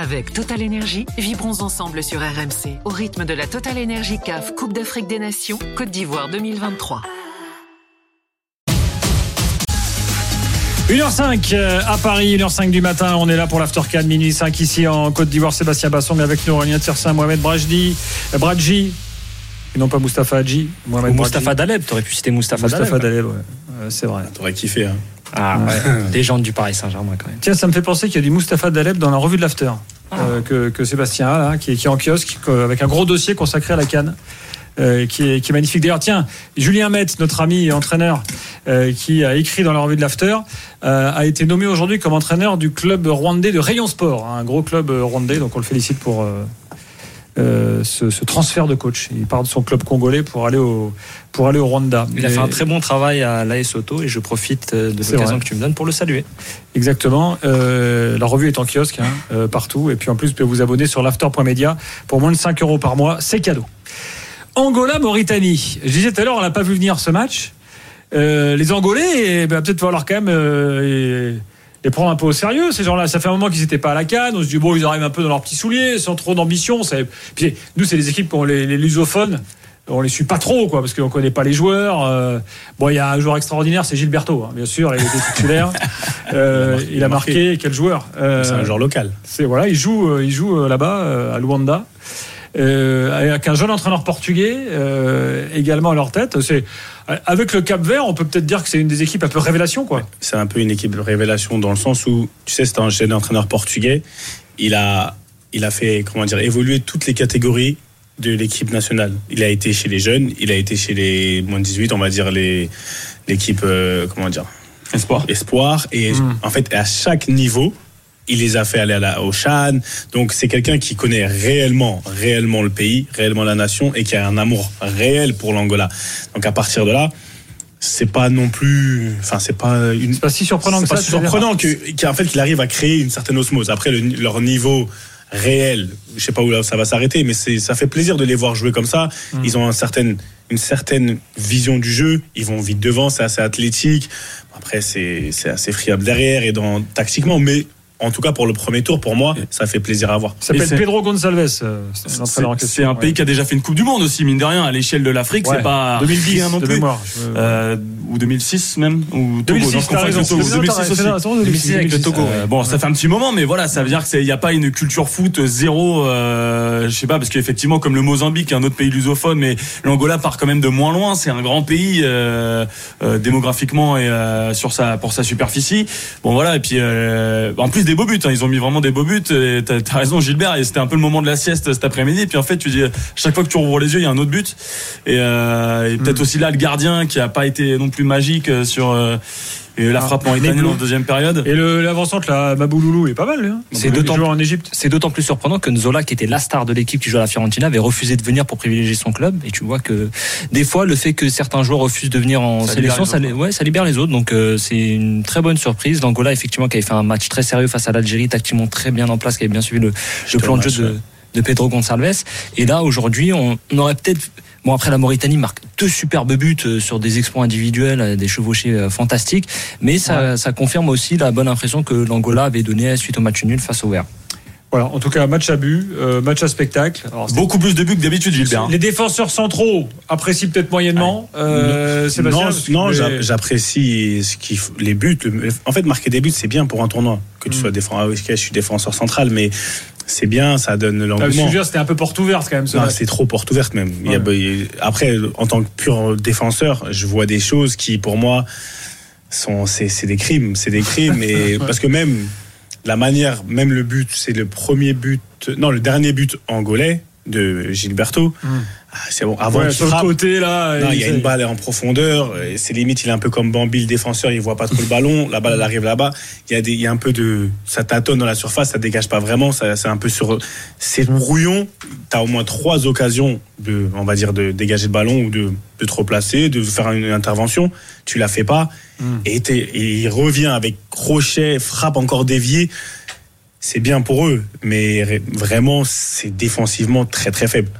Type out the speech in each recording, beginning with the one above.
Avec Total Energy, vibrons ensemble sur RMC au rythme de la Total Energy CAF Coupe d'Afrique des Nations Côte d'Ivoire 2023. 1h05 euh, à Paris, 1h05 du matin, on est là pour l'After 4, minuit 5 ici en Côte d'Ivoire. Sébastien Bassong avec nous, Aurélien Tirsin, Mohamed Brajdi, euh, Bradji, et non pas Mustapha Hadji. Mohamed Mustapha Daleb, t'aurais pu citer Mustapha, Mustapha Daleb. ouais. Euh, c'est vrai. T'aurais kiffé. Hein. Ah ouais, légende du Paris Saint-Germain quand même. Tiens, ça me fait penser qu'il y a du Mustapha Daleb dans la revue de l'After Ah. euh, que, que Sébastien a, là, qui, est- qui est en kiosque, qui- avec un gros dossier consacré à la Cannes. euh, qui, est, qui est magnifique. D'ailleurs, tiens, Julien Metz, notre ami et entraîneur, euh, qui a écrit dans la revue de l'After, euh, a été nommé aujourd'hui comme entraîneur du club rwandais de Rayon Sport, hein, un gros club euh, rwandais. Donc on le félicite pour euh, ce, ce transfert de coach. Il part de son club congolais pour aller au, pour aller au Rwanda. Il a fait un très bon travail à l'AS Auto et je profite euh, de l'occasion que tu me donnes pour le saluer. Exactement. Euh, la revue est en kiosque hein, euh, partout. Et puis en plus, vous pouvez vous abonner sur l'after.media pour moins de 5 euros par mois. C'est cadeau. Angola, Mauritanie. Je disais tout à l'heure, on n'a pas vu venir ce match. Les Angolais, eh ben, peut-être falloir quand même les, prendre un peu au sérieux, ces gens-là. Ça fait un moment qu'ils n'étaient pas à la canne. On se dit, bon, ils arrivent un peu dans leurs petits souliers, sans trop d'ambition. Ça- Puis nous, c'est des équipes qui ont les, les lusophones. On les suit pas trop, quoi, parce qu'on connaît pas les joueurs. Euh, bon, il y a un joueur extraordinaire, c'est Gilberto, hein, bien sûr, il était titulaire. Euh, il a marqué, quel joueur Euh, C'est un joueur local. c'est voilà, il joue, euh, il joue euh, là-bas euh, à Luanda. Euh, avec un jeune entraîneur portugais euh, également à leur tête. C'est avec le Cap Vert, on peut peut-être dire que c'est une des équipes un peu révélation, quoi. C'est un peu une équipe révélation dans le sens où, tu sais, c'est un jeune entraîneur portugais. Il a, il a fait, comment dire, évoluer toutes les catégories de l'équipe nationale. Il a été chez les jeunes, il a été chez les moins de 18, on va dire les l'équipe, euh, comment dire, Espoir. espoir. Et Mm. en fait, à chaque niveau, il les a fait aller à la, au Chan. Donc, c'est quelqu'un qui connaît réellement, réellement le pays, réellement la nation et qui a un amour réel pour l'Angola. Donc, à partir de là, c'est pas non plus, enfin, c'est pas une, C'est pas si surprenant que pas ça. si surprenant que, qu'en fait, qu'il arrive à créer une certaine osmose. Après, le- leur niveau réel, je sais pas où ça va s'arrêter, mais c'est, ça fait plaisir de les voir jouer comme ça. Mm. Ils ont un certain, une certaine vision du jeu. Ils vont vite devant, c'est assez athlétique. Après, c'est, c'est assez friable derrière et dans, tactiquement, mais en tout cas, pour le premier tour, pour moi, ça fait plaisir à voir. Il s'appelle Pedro Gonçalves, euh, c'est un pays ouais. qui a déjà fait une Coupe du Monde aussi, mine de rien, à l'échelle de l'Afrique. Ouais. C'est pas 2010 rien non de plus. mémoire. je- Euh, ou 2006 même ou Togo, 2006, non, je confonds t'as avec raison. le Togo. Ça, 2006 t'as aussi. raison, 2006 avec le Togo. Euh, bon, ça fait un petit moment, mais voilà, ça veut dire que c'est, il n'y a pas une culture foot zéro, euh, je sais pas, parce qu'effectivement, comme le Mozambique, un autre pays lusophone, mais l'Angola part quand même de moins loin. C'est un grand pays euh, euh, démographiquement et euh, sur sa pour sa superficie. Bon voilà, et puis euh, en plus des beaux buts, hein, ils ont mis vraiment des beaux buts. Et T'as as raison, Gilbert. Et c'était un peu le moment de la sieste cet après-midi. Et puis en fait, tu dis chaque fois que tu rouvres les yeux, il y a un autre but. Et, euh, et peut-être Mm. aussi là le gardien qui a pas été non plus magique euh, sur euh, et la Ah, frappe en en deuxième période. Et le- l'avant-centre, là, Mabouloulou, est pas mal, hein. C'est d'autant- joue en Égypte. C'est d'autant plus surprenant que Nzola, qui était la star de l'équipe qui joue à la Fiorentina, avait refusé de venir pour privilégier son club. Et tu vois que des fois, le fait que certains joueurs refusent de venir en Ça sélection, ça, ouais, ça libère les autres. Donc euh, c'est une très bonne surprise. L'Angola, effectivement, qui avait fait un match très sérieux face à l'Algérie, tactiquement très bien en place, qui avait bien suivi le, le plan de jeu de, de Pedro Gonçalves. Et là, aujourd'hui, on, on aurait peut-être Bon, après, la Mauritanie marque deux superbes buts euh, sur des exploits individuels, euh, des chevauchés euh, fantastiques. Mais ça, ça confirme aussi la bonne impression que l'Angola avait donnée suite au match nul face au Vert. Voilà, en tout cas, match à but, euh, match à spectacle. Alors, Beaucoup plus de buts que d'habitude, Gilbert. Les défenseurs centraux apprécient peut-être moyennement. Euh, Sébastien, non, les- j'apprécie ce qui, f- les buts. Le- En fait, marquer des buts, c'est bien pour un tournoi. Que tu Mm. sois défenseur, ah je suis défenseur central, mais c'est bien, ça donne Ah, je l'engouement. veux dire, c'était un peu porte ouverte quand même. ce c'est trop porte ouverte même. Il y a- après, en tant que pur défenseur, je vois des choses qui, pour moi, sont c'est c'est des crimes, c'est des crimes. Et parce que même la manière, même le but, c'est le premier but, non, le dernier but angolais de Gilberto. Mm. Ah, c'est bon. Avant Ouais, sur le frappe, côté là. non, il y a une balle en profondeur. C'est limite, il est un peu comme Bambi, le défenseur, il voit pas trop le ballon. La balle, elle arrive là-bas. Il y a des, il y a un peu de, ça tâtonne dans la surface, ça dégage pas vraiment. C'est un peu sur, c'est brouillon. T'as au moins trois occasions de, on va dire, de dégager le ballon ou de, de te replacer, de faire une intervention. Tu la fais pas. Mm. Et, et il revient avec crochet, frappe encore dévié. C'est bien pour eux, mais vraiment, c'est défensivement très très faible.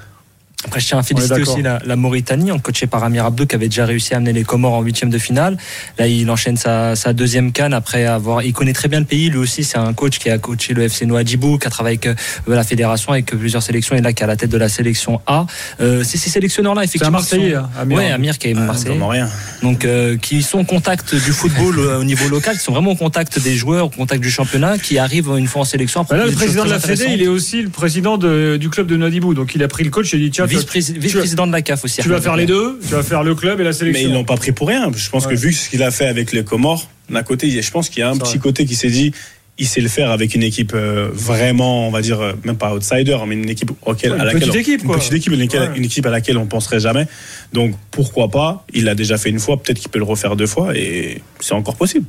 Après, je tiens à féliciter aussi la, la Mauritanie, en coaché par Amir Abdou, qui avait déjà réussi à amener les Comores en huitième de finale. Là, il enchaîne sa, sa deuxième canne après avoir. Il connaît très bien le pays. Lui aussi, c'est un coach qui a coaché le FC Nouadhibou, qui a travaillé avec euh, la fédération, avec plusieurs sélections, et là, qui est à la tête de la sélection A. Euh, c'est ces sélectionneurs-là, C'est un effectivement. Marseillais, qui sont- hein, Amir. Ouais, Amir qui est Marseillais. Vraiment rien. Donc, euh, qui sont au contact du football euh, au niveau local, qui sont vraiment au contact des joueurs, au contact du championnat, qui arrivent une fois en sélection. Bah là, le président de la Fédé, il est aussi le président de- du club de Nouadhibou. Donc il a pris le coach et il dit tiens, vice-président de la CAF aussi. tu vas faire les deux, tu vas faire le club et la Mais sélection. ils l'ont pas pris pour rien. Je pense Ouais. que vu ce qu'il a fait avec les Comores, d'un côté, je pense qu'il y a un petit vrai. côté qui s'est dit, il sait le faire avec une équipe euh, vraiment, on va dire, euh, même pas outsider, mais une équipe auquel, Ouais, à laquelle petite on- équipe, une petite équipe, une, équipe- Ouais. une équipe à laquelle on penserait jamais. Donc pourquoi pas Il l'a déjà fait une fois, peut-être qu'il peut le refaire deux fois, et c'est encore possible.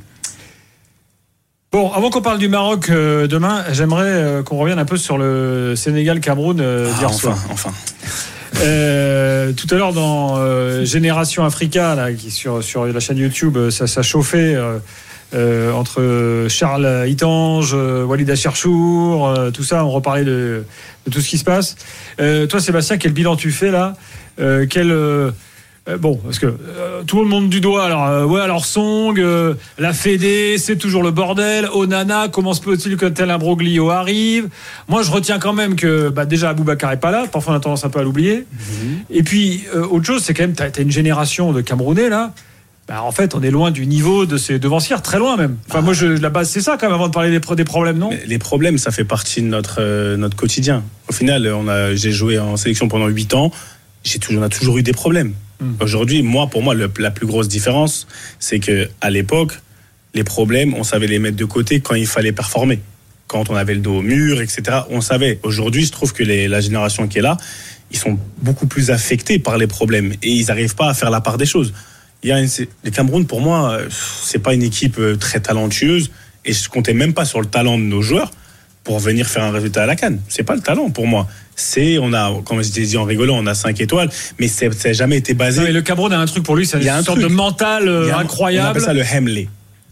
Bon, avant qu'on parle du Maroc euh, demain, j'aimerais euh, qu'on revienne un peu sur le Sénégal-Cameroun euh, Ah, d'hier enfin, soir. enfin. Euh, tout à l'heure dans euh, Génération Africa, là, qui sur, sur la chaîne YouTube, euh, ça, ça chauffait euh, euh, entre Charles Itange, Walid Cherchour, euh, tout ça, on reparlait de, de tout ce qui se passe. Euh, toi, Sébastien, quel bilan tu fais là? Euh, Quel euh, Bon, parce que euh, tout le monde du doigt. Alors, euh, ouais, alors Song, la Fédé, c'est toujours le bordel. Onana, comment se peut-il que tel imbroglio arrive? Moi, je retiens quand même que bah, déjà Aboubacar est pas là. Parfois, on a tendance un peu à l'oublier. Et puis, autre chose, c'est quand même, tu as, une génération de Camerounais là. Bah, en fait, on est loin du niveau de ces devancières, très loin même. Enfin, moi, je, la base, c'est ça quand même, avant de parler des, pro- des problèmes, non? Mais Les problèmes, ça fait partie de notre, notre quotidien. Au final, j'ai joué en sélection pendant 8 ans. J'ai toujours, on a toujours eu des problèmes. Mm. Aujourd'hui, moi, pour moi, la plus grosse différence, c'est que à l'époque, les problèmes, on savait les mettre de côté quand il fallait performer. Quand on avait le dos au mur, etc. On savait. Aujourd'hui, je trouve que les- la génération qui est là, ils sont beaucoup plus affectés par les problèmes et ils n'arrivent pas à faire la part des choses. Il y a une- c'est- le Cameroun, pour moi, euh, c'est pas une équipe euh, très talentueuse et je comptais même pas sur le talent de nos joueurs pour venir faire un résultat à la canne. C'est pas le talent pour moi. C'est, on a, comme je t'ai dit en rigolant, on a 5 étoiles, mais ça n'a jamais été basé. Non, mais le Cameroun a un truc pour lui, c'est Il y a une un sorte truc. de mental euh, un- On incroyable. appelle ça le Hemley.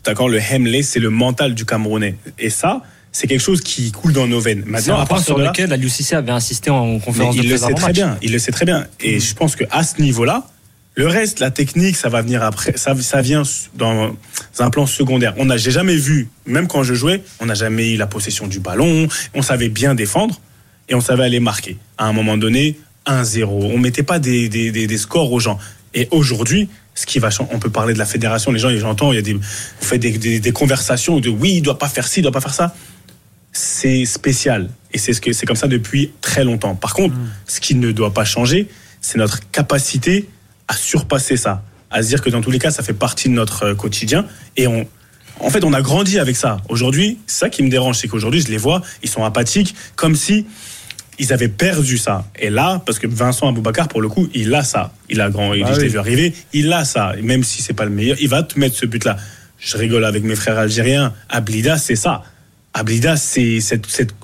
D'accord Le Hemley, c'est le mental du Camerounais. Et ça, c'est quelque chose qui coule dans nos veines. C'est Maintenant, un à point partir sur lequel la UCC avait insisté en mais conférence de il le sait très bien. Il le sait très bien. Et je pense que à ce niveau-là, le reste, la technique, ça va venir après. Ça, ça vient dans un plan secondaire. On a, j'ai jamais vu, même quand je jouais, on n'a jamais eu la possession du ballon. On savait bien défendre et on savait aller marquer. À un moment donné, 1-0. On mettait pas des, des, des, des scores aux gens. Et aujourd'hui, ce qui va changer, on peut parler de la fédération. Les gens, j'entends, il y a des, vous faites des, des, des conversations de oui, il doit pas faire ci, il doit pas faire ça. C'est spécial et c'est ce que c'est comme ça depuis très longtemps. Par contre, ce qui ne doit pas changer, c'est notre capacité à surpasser ça, à se dire que dans tous les cas, ça fait partie de notre euh, quotidien et on en fait, on a grandi avec ça. Aujourd'hui, ça qui me dérange, c'est qu'aujourd'hui, je les vois, ils sont apathiques, comme si ils avaient perdu ça. Et là, parce que Vincent Aboubacar, pour le coup, il a ça. Il a grand, il, Ah je l'ai vu arriver, il a ça. Et même si c'est pas le meilleur, il va te mettre ce but-là. Je rigole avec mes frères algériens. Ablida, c'est ça. Ablida, c'est cette, cette,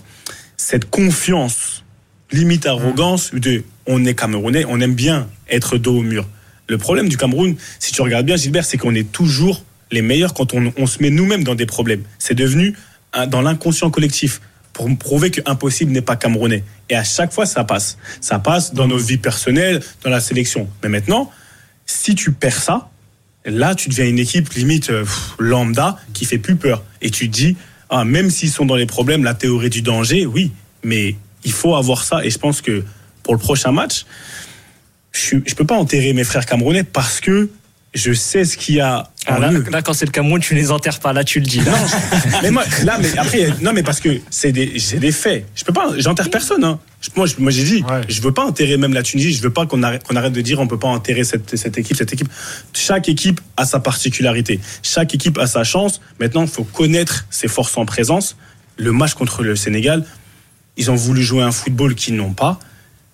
cette confiance, limite arrogance de on est Camerounais, on aime bien être dos au mur. Le problème du Cameroun, si tu regardes bien, Gilbert, c'est qu'on est toujours les meilleurs quand on, se met nous-mêmes dans des problèmes. C'est devenu dans l'inconscient collectif pour prouver que impossible n'est pas camerounais. Et à chaque fois, ça passe. Ça passe dans nos vies personnelles, dans la sélection. Mais maintenant, si tu perds ça, là, tu deviens une équipe limite euh, lambda qui fait plus peur. Et tu dis, ah, même s'ils sont dans les problèmes, la théorie du danger, oui, mais il faut avoir ça. Et je pense que pour le prochain match, je ne peux pas enterrer mes frères camerounais parce que je sais ce qu'il y a Alors là, là, quand c'est le Cameroun, tu les enterres pas. Là, tu le dis. Là. mais moi, là, mais après, non, mais parce que c'est des, c'est des faits. Je peux pas, j'enterre personne. Hein. Moi, moi, j'ai dit, Ouais. je veux pas enterrer même la Tunisie. Je veux pas qu'on arrête, qu'on arrête de dire on peut pas enterrer cette, cette équipe, cette équipe. Chaque équipe a sa particularité. Chaque équipe a sa chance. Maintenant, il faut connaître ses forces en présence. Le match contre le Sénégal, ils ont voulu jouer un football qu'ils n'ont pas.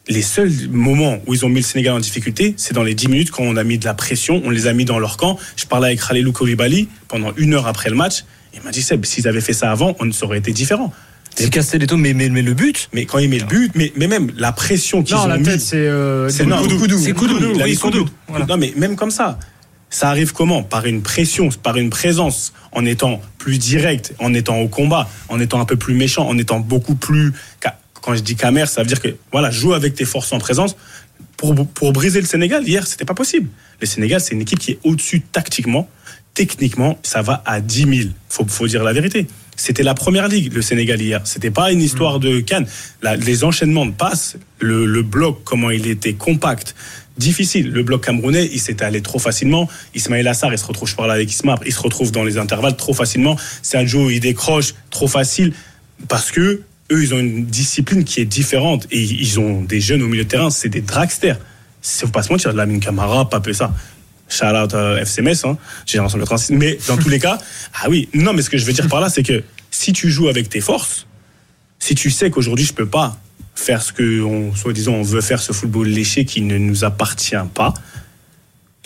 Les seuls moments où ils ont mis le Sénégal en difficulté, c'est dans les 10 minutes quand on a mis de la pression, on les a mis dans leur camp. Je parlais avec Khalilou Koulibaly pendant une heure après le match. Il m'a dit, Seb, s'ils avaient fait ça avant, on aurait été différent. C'est Castelletto, mais, mais, mais le but. Mais quand il met le but, mais, mais même la pression qu'ils Non, ont la mis, tête, c'est. euh, c'est non, Koudou. C'est Koudou, Il a Koudou. Non, mais même comme ça, ça arrive comment? Par une pression, par une présence, en étant plus direct, en étant au combat, en étant un peu plus méchant, en étant beaucoup plus. Quand je dis camère, ça veut dire que voilà, joue avec tes forces en présence. pour, pour briser le Sénégal hier, c'était pas possible. Le Sénégal, c'est une équipe qui est au-dessus tactiquement, techniquement, ça va à 10 000. Faut, faut dire la vérité. C'était la première ligue, le Sénégal hier. C'était pas une histoire de Cannes. La- les enchaînements de passes, le, le bloc, comment il était compact, difficile. Le bloc camerounais, il s'est allé trop facilement. Ismaël Assar, il se retrouve, je parle avec Isma, il se retrouve dans les intervalles trop facilement. Sergio, il décroche trop facile parce que eux, ils ont une discipline qui est différente et ils ont des jeunes au milieu de terrain, c'est des dragsters. C'est faut pas se mentir, Lamine Camara, Pape ça. Shout out à FCMS, hein, Génération 86. Mais dans tous les cas, ah oui, non, mais ce que je veux dire par là, c'est que si tu joues avec tes forces, si tu sais qu'aujourd'hui je peux pas faire ce que soi-disant on veut faire ce football léché qui ne nous appartient pas,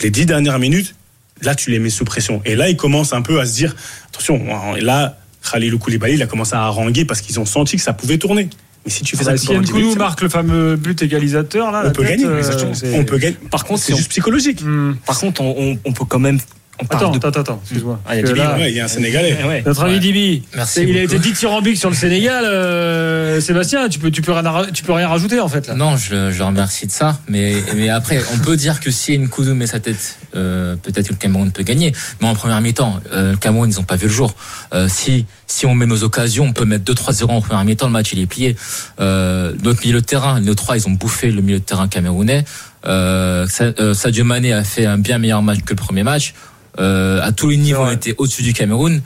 les dix dernières minutes, là tu les mets sous pression. Et là ils commencent un peu à se dire attention, et là Khalilou Koulibaly il a commencé à haranguer parce qu'ils ont senti que ça pouvait tourner. Mais si tu fais Ah bah, ça si 10 minutes, Nkoulou marque le fameux but égalisateur, là, on peut tête, gagner. euh, on peut gagner. Par contre, c'est si juste psychologique. Hmm. Par contre, on, on- on peut quand même. On parle Attends, de- attends, attends, excuse-moi. Ah, il y a Parce que Dibi, là, Ouais, il y a un Sénégalais. Ouais. Notre ami Ouais. Dibi, Merci il a été dithyrambique sur le Sénégal. euh, Sébastien, tu peux, tu peux rien, tu peux rien rajouter en fait là. Non, je, je remercie de ça. Mais, mais après, on peut dire que si Nkoudou met sa tête, euh, peut-être que le Cameroun peut gagner. Mais en première mi-temps, euh, le Cameroun, ils n'ont pas vu le jour. Euh, si, si on met nos occasions, on peut mettre 2-3-0 en première mi-temps, le match il est plié. Euh, notre milieu de terrain, nos trois, ils ont bouffé le milieu de terrain camerounais. Euh, euh, Sadio Mané a fait un bien meilleur match que le premier match. Euh, à tous les niveaux, on était au-dessus du Cameroun.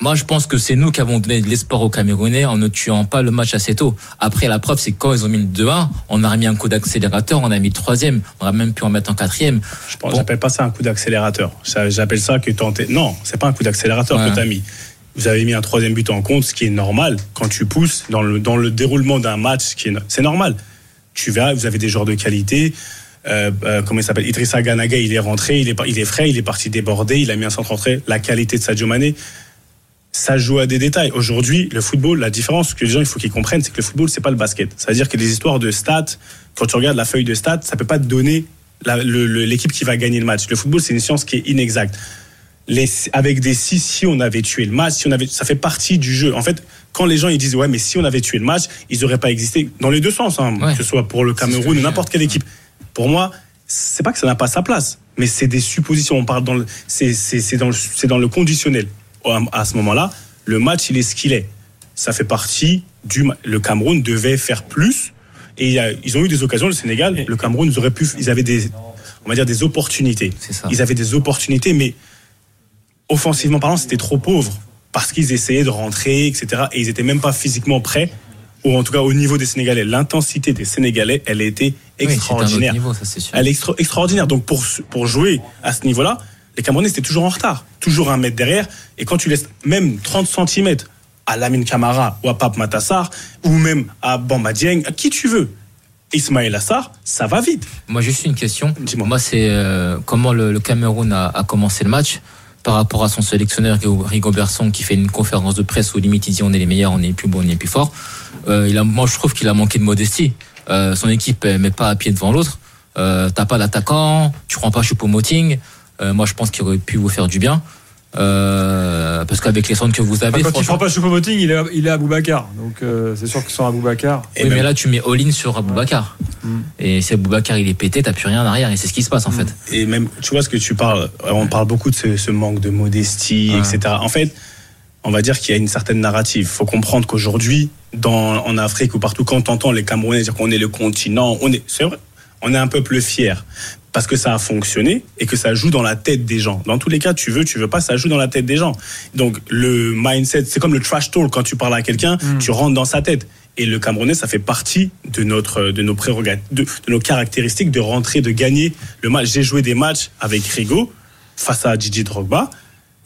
Moi, je pense que c'est nous qui avons donné de l'espoir aux Camerounais en ne tuant pas le match assez tôt. Après, la preuve, c'est que quand ils ont mis le 2-1, on a remis un coup d'accélérateur, on a mis le troisième, on aurait même pu en mettre en quatrième. Je pense, Bon. j'appelle pas ça un coup d'accélérateur. J'appelle ça que tenter. Non, c'est pas un coup d'accélérateur Ouais. que tu as mis. Vous avez mis un troisième but en compte, ce qui est normal quand tu pousses dans le, dans le déroulement d'un match, c'est normal. Tu verras, vous avez des joueurs de qualité. Euh, euh, comment il s'appelle? Idrissa Ganaga, il est rentré, il est, par- il est frais, il est parti déborder, il a mis un centre entrée. La qualité de Sadio Mané, ça joue à des détails. Aujourd'hui, le football, la différence que les gens, il faut qu'ils comprennent, c'est que le football, c'est pas le basket. C'est-à-dire que les histoires de stats, quand tu regardes la feuille de stats, ça peut pas te donner l'équipe qui va gagner le match. Le football, c'est une science qui est inexacte. Les, avec des si, si on avait tué le match, si on avait, ça fait partie du jeu. En fait, quand les gens ils disent ouais, mais si on avait tué le match, ils auraient pas existé dans les deux sens, hein, Ouais. que ce soit pour le Cameroun ou n'importe quelle équipe. Pour moi, c'est pas que ça n'a pas sa place, mais c'est des suppositions. On parle dans le, c'est, c'est, c'est dans le, c'est dans le conditionnel. À, ce moment-là, le match il est ce qu'il est. Ça fait partie du. Le Cameroun devait faire plus. Et ils ont eu des occasions, le Sénégal, le Cameroun, ils auraient pu, ils avaient des, on va dire des opportunités. Ça. Ils avaient des opportunités, mais offensivement parlant, c'était trop pauvre parce qu'ils essayaient de rentrer, etc. Et ils étaient même pas physiquement prêts, ou en tout cas au niveau des Sénégalais. L'intensité des Sénégalais, elle Oui, c'est un extraordinaire. autre niveau, ça sûr. Elle est extra- extraordinaire. Donc pour, pour jouer à ce niveau-là, les Camerounais étaient toujours en retard, toujours un mètre derrière. Et quand tu laisses même 30 cm à Lamine Camara ou à Pape Matassar, ou même à Bamba Dieng, à qui tu veux, Ismaël Assar, ça va vite. Moi, juste une question. Dis-moi. Moi, c'est euh, comment le, le Cameroun a, a commencé le match par rapport à son sélectionneur Rigo Berson qui fait une conférence de presse où limite il dit on est les meilleurs, on est les plus bons, on est les plus forts. Euh, il a, moi, je trouve qu'il a manqué de modestie. Euh, son équipe elle met pas à pied devant l'autre. Euh, T'as pas d'attaquant, tu prends pas Choupo-Moting. Euh, moi, je pense qu'il aurait pu vous faire du bien. Euh, parce qu'avec les centres que vous avez, Enfin, quand il franchement- prend pas Choupo-Moting, il est, il est à Boubacar. Donc euh, c'est sûr qu'ils sont à Boubacar. Et oui, même- mais là, tu mets all-in sur Aboubacar. Mm. Et si Aboubacar il est pété, t'as plus rien derrière. Et c'est ce qui se passe en fait. Et même, tu vois ce que tu parles, on parle beaucoup de ce, ce manque de modestie, Ouais. etc. En fait, on va dire qu'il y a une certaine narrative. Il faut comprendre qu'aujourd'hui, en Afrique ou partout, quand on entend les Camerounais dire qu'on est le continent, on est, c'est vrai, on est un peuple fier. Parce que ça a fonctionné et que ça joue dans la tête des gens. Dans tous les cas, tu veux, tu veux pas, ça joue dans la tête des gens. Donc, le mindset, c'est comme le trash talk. Quand tu parles à quelqu'un, tu rentres dans sa tête. Et le Camerounais, ça fait partie de notre, de nos prérogatives, de, de nos caractéristiques de rentrer, de gagner le match. J'ai joué des matchs avec Rigo face à Gigi Drogba,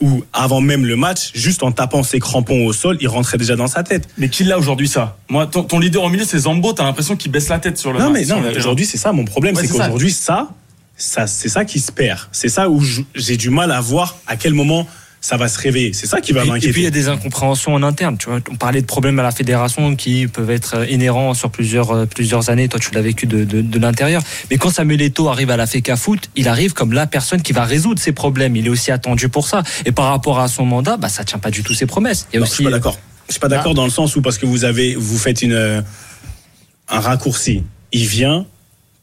où avant même le match, juste en tapant ses crampons au sol, il rentrait déjà dans sa tête. Mais qui l'a aujourd'hui ça? Moi, ton, ton leader au milieu, c'est Zambo. T'as l'impression qu'il baisse la tête sur le. Non, mais non, aujourd'hui, c'est ça mon problème, Ouais, c'est c'est ça. qu'aujourd'hui, ça, ça c'est ça qui se perd. C'est ça où j'ai du mal à voir à quel moment ça va se réveiller. C'est ça qui va Et, et puis il y m'inquiéter. a des incompréhensions en interne. Tu vois, on parlait de problèmes à la fédération qui peuvent être euh, inhérents sur plusieurs euh, plusieurs années. Toi, tu l'as vécu de, de, de l'intérieur. Mais quand Samuel Eto'o arrive à la FECA Foot, il arrive comme la personne qui va résoudre ces problèmes. Il est aussi attendu pour ça. Et par rapport à son mandat, bah ça tient pas du tout ses promesses. Il y a Non, je suis pas d'accord. Je suis pas d'accord dans le sens où parce que vous avez, vous faites une, euh, un raccourci. Il vient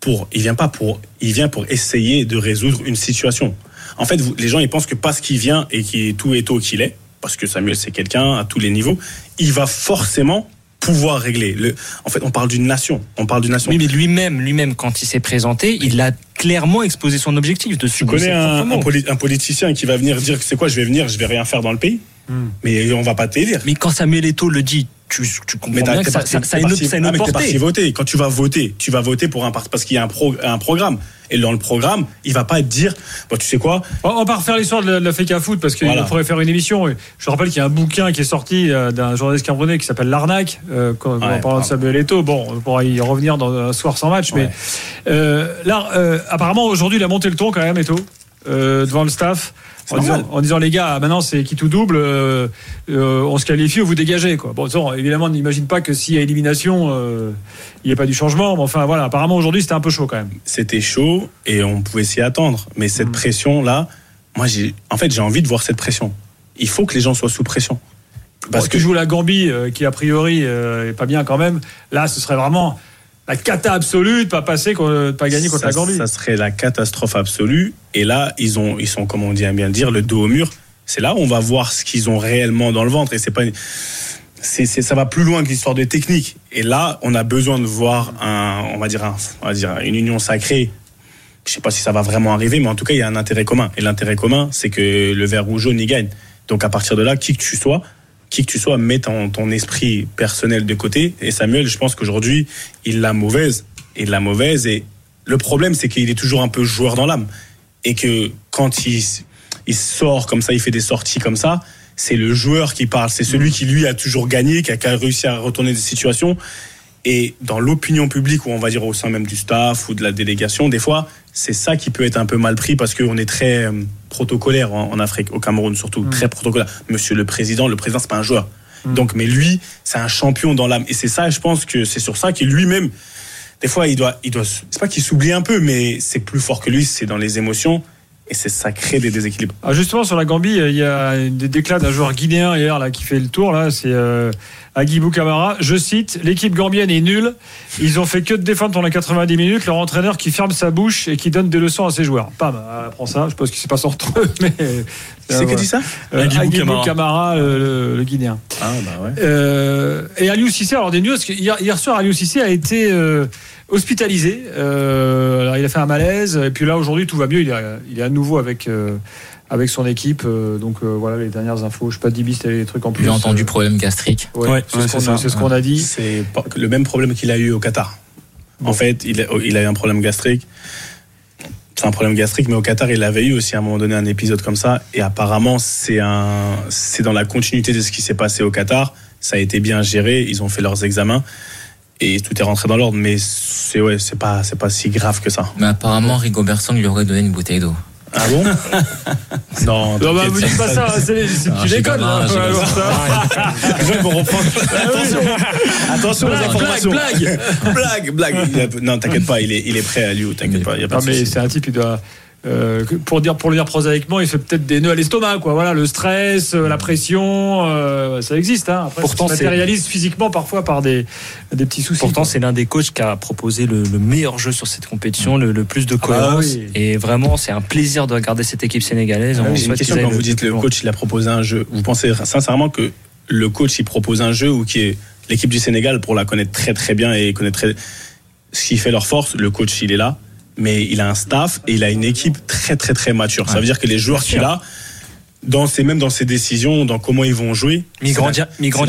pour, il vient pas pour, il vient pour essayer de résoudre une situation. En fait, vous- les gens ils pensent que parce qu'il vient et qu'il est tout et tôt qu'il est, parce que Samuel c'est quelqu'un à tous les niveaux, il va forcément pouvoir régler. Le, en fait, on parle d'une nation. On parle d'une nation. Oui, mais lui-même, lui-même, quand il s'est présenté, il a clairement exposé son objectif de Tu connais un, un poli- un politicien qui va venir dire que c'est quoi, je vais venir, je vais rien faire dans le pays, Hmm. mais on va pas t'élire. Mais quand Samuel Eto'o le dit, tu, tu comprends Mais t'as- bien que ça, parti- ça, ça parti- ça a une ah, portée. voter. Quand tu vas voter, tu vas voter pour un parti parce qu'il y a un, pro- un programme. Et dans le programme, il va pas te dire, bon, tu sais quoi, On on va refaire l'histoire de la, de la fake à foot parce qu'il Voilà. faudrait faire une émission. Je rappelle qu'il y a un bouquin qui est sorti euh, d'un journaliste camerounais qui s'appelle L'arnaque, euh, Ouais, en parlant de pardon. Samuel Eto'o. Bon, on pourra y revenir dans un soir sans match, Ouais. mais euh, là, euh, apparemment aujourd'hui, il a monté le ton quand même, Eto'o, euh, devant le staff. En disant, normal. en disant, les gars, maintenant c'est qui tout double, euh, euh, on se qualifie ou vous dégagez. Quoi. Bon, évidemment, on n'imagine pas que s'il y a élimination, euh, il n'y a pas du changement. Mais enfin, voilà, apparemment aujourd'hui c'était un peu chaud quand même. c'était chaud et on pouvait s'y attendre. Mais cette Mm. pression-là, moi, j'ai, en fait, j'ai envie de voir cette pression. Il faut que les gens soient sous pression. Parce que que joue la Gambie, euh, qui a priori euh, est pas bien quand même. Là, ce serait vraiment la cata absolue de pas passer, de pas gagner contre ça, la Gambie. ça serait la catastrophe absolue. Et là, ils ont, ils sont, comme on dit à bien le dire, le dos au mur. C'est là où on va voir ce qu'ils ont réellement dans le ventre. Et c'est pas, c'est, c'est- ça va plus loin que l'histoire de technique. Et là, on a besoin de voir un, on va dire, un- on va dire une union sacrée. Je sais pas si ça va vraiment arriver, mais en tout cas, il y a un intérêt commun. Et l'intérêt commun, c'est que le vert ou jaune, il gagne. Donc à partir de là, qui que tu sois, qui que tu sois, mets ton, ton esprit personnel de côté. Et Samuel, je pense qu'aujourd'hui, il l'a mauvaise. Il l'a mauvaise. Et le problème, c'est qu'il est toujours un peu joueur dans l'âme. Et que quand il, il sort comme ça, il fait des sorties comme ça, c'est le joueur qui parle. C'est celui qui, lui, a toujours gagné, qui a, qui a réussi à retourner des situations. Et dans l'opinion publique, ou on va dire au sein même du staff ou de la délégation, des fois, c'est ça qui peut être un peu mal pris parce qu'on est très euh, protocolaire en, en Afrique, au Cameroun surtout, très protocolaire. Monsieur le président, le président, c'est pas un joueur. Donc, mais lui, c'est un champion dans l'âme. Et c'est ça, je pense que c'est sur ça qu'il lui-même, des fois, il doit, il doit, c'est pas qu'il s'oublie un peu, mais c'est plus fort que lui, c'est dans les émotions. Et c'est ça crée des déséquilibres. Ah, justement, sur la Gambie, il y a des déclats d'un joueur guinéen hier là, qui fait le tour. là. C'est euh, Agibou Kamara. Je cite L'équipe gambienne est nulle. Ils ont fait que de défendre pendant 90 minutes. Leur entraîneur qui ferme sa bouche et qui donne des leçons à ses joueurs. Pam, elle prend ça. Je pense qu'il s'est pas entre eux, mais. C'est qui dit ça Euh, Agibou Agibou Kamara. Kamara, le, le- le Guinéen. Ah, bah ouais. Euh, et Aliou Cissé, alors des news, hier, hier soir, Aliou Cissé a été euh, hospitalisé. Euh, alors il a fait un malaise, et puis là aujourd'hui tout va mieux. Il est, il est à nouveau avec euh, avec son équipe. euh, donc euh, voilà les dernières infos. Je sais pas Dibi, c'était des trucs en plus. J'ai entendu problème gastrique. ouais, Ouais, c'est ouais, ce qu'on a- ce dit. C'est le même problème qu'il a eu au Qatar. En fait, il a, il a eu un problème gastrique. C'est un problème gastrique, mais au Qatar, il avait eu aussi à un moment donné un épisode comme ça. Et apparemment, c'est un, c'est dans la continuité de ce qui s'est passé au Qatar. Ça a été bien géré. Ils ont fait leurs examens et tout est rentré dans l'ordre. Mais c'est ouais, c'est pas, c'est pas si grave que ça. Mais apparemment, Rigobert Song lui aurait donné une bouteille d'eau. Ah bon? Non. Non, bah, vous dites pas ça, c'est c'est- Ah, tu j'ai déconnes. hein. Je vais reprendre. Attention, attention aux Blague, informations. blague, blague, Non, t'inquiète pas, il est, il est prêt à lui. T'inquiète pas, y a pas Non de mais c'est un type il doit. Euh, pour dire pour le dire prosaïquement, il fait peut-être des nœuds à l'estomac, quoi. Voilà, le stress, euh, la pression, euh, ça existe. Hein. Après, Pourtant, ça se matérialise physiquement parfois par des, des petits soucis. Pourtant, c'est l'un des coachs qui a proposé le, le meilleur jeu sur cette compétition, le, le plus de bah cohérence. oui. Et vraiment, c'est un plaisir de regarder cette équipe sénégalaise. Ah oui, une question quand vous dites le coach il a proposé un jeu. Vous pensez sincèrement que le coach il propose un jeu ou qui est l'équipe du Sénégal pour la connaître très très bien et connaître très- ce qui fait leur force. Le coach il est là, mais il a un staff et il a une équipe très très très mature. Ça veut dire que les joueurs qu'il a dans ses même dans ses décisions, dans comment ils vont jouer. Mais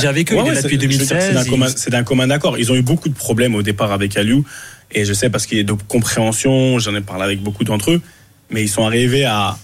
avec eux, Ouais, il est là depuis je veux dire, 2016. C'est d'un il- commun, c'est d'un commun accord. Ils ont eu beaucoup de problèmes au départ avec Aliou et je sais parce qu'il y a de compréhension. J'en ai parlé avec beaucoup d'entre eux, mais ils sont arrivés à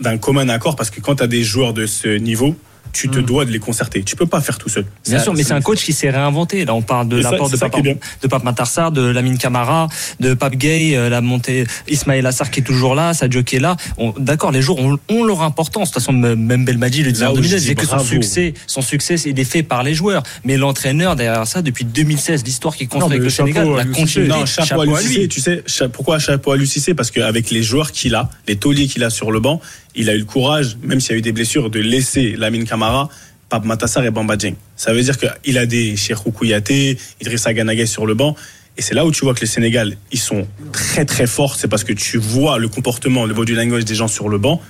d'un commun accord parce que quand tu as des joueurs de ce niveau, tu te dois de les concerter. Tu peux pas faire tout seul. Bien sûr, mais c'est un coach qui s'est réinventé. Là, on parle de l'apport de Pape, qui de Pape Matarsar, de Lamine Camara, de Pape Gay, euh, la montée Ismaël Assar qui est toujours là, Sadio qui est là. D'accord, les joueurs ont, ont leur importance. De toute façon, même Belmadi le disait en où je 2016, dis c'est que son succès, son succès, il est fait par les joueurs. Mais l'entraîneur derrière ça, depuis 2016, l'histoire qu'il construit avec le chapeau Sénégal, la continuité. Non, chapeau, à Lucie, tu sais, pourquoi chapeau à Lucie Parce qu'avec les joueurs qu'il a, les tauliers qu'il a sur le banc, il a eu le courage, même s'il y a eu des blessures, de laisser Lamine Camara, Pape Matassar et Bamba Dieng. Ça veut dire qu'il a des Cherkou Kouyaté, Idrissa Ganagay sur le banc. Et c'est là où tu vois que le Sénégal, ils sont très très forts. C'est parce que tu vois le comportement, le body language des gens sur le banc,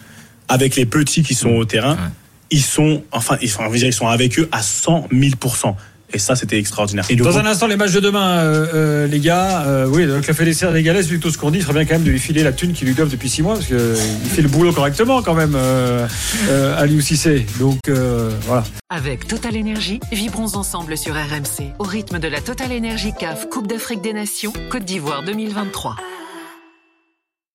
avec les petits qui sont au terrain. Ils sont, enfin, ils, dire, ils sont avec eux à 100 000 Et ça, c'était extraordinaire. Et Dans un instant, les matchs de demain, euh, euh, les gars. euh, oui, donc la fédération sénégalaise, vu tout ce qu'on dit, il serait bien quand même de lui filer la thune qu'ils lui doivent depuis six mois, parce qu'il fait le boulot correctement quand même, euh, euh, Aliou Cissé. Donc euh, voilà. Avec Total Énergie, vibrons ensemble sur RMC au rythme de la Total Énergie CAF Coupe d'Afrique des Nations Côte d'Ivoire 2023.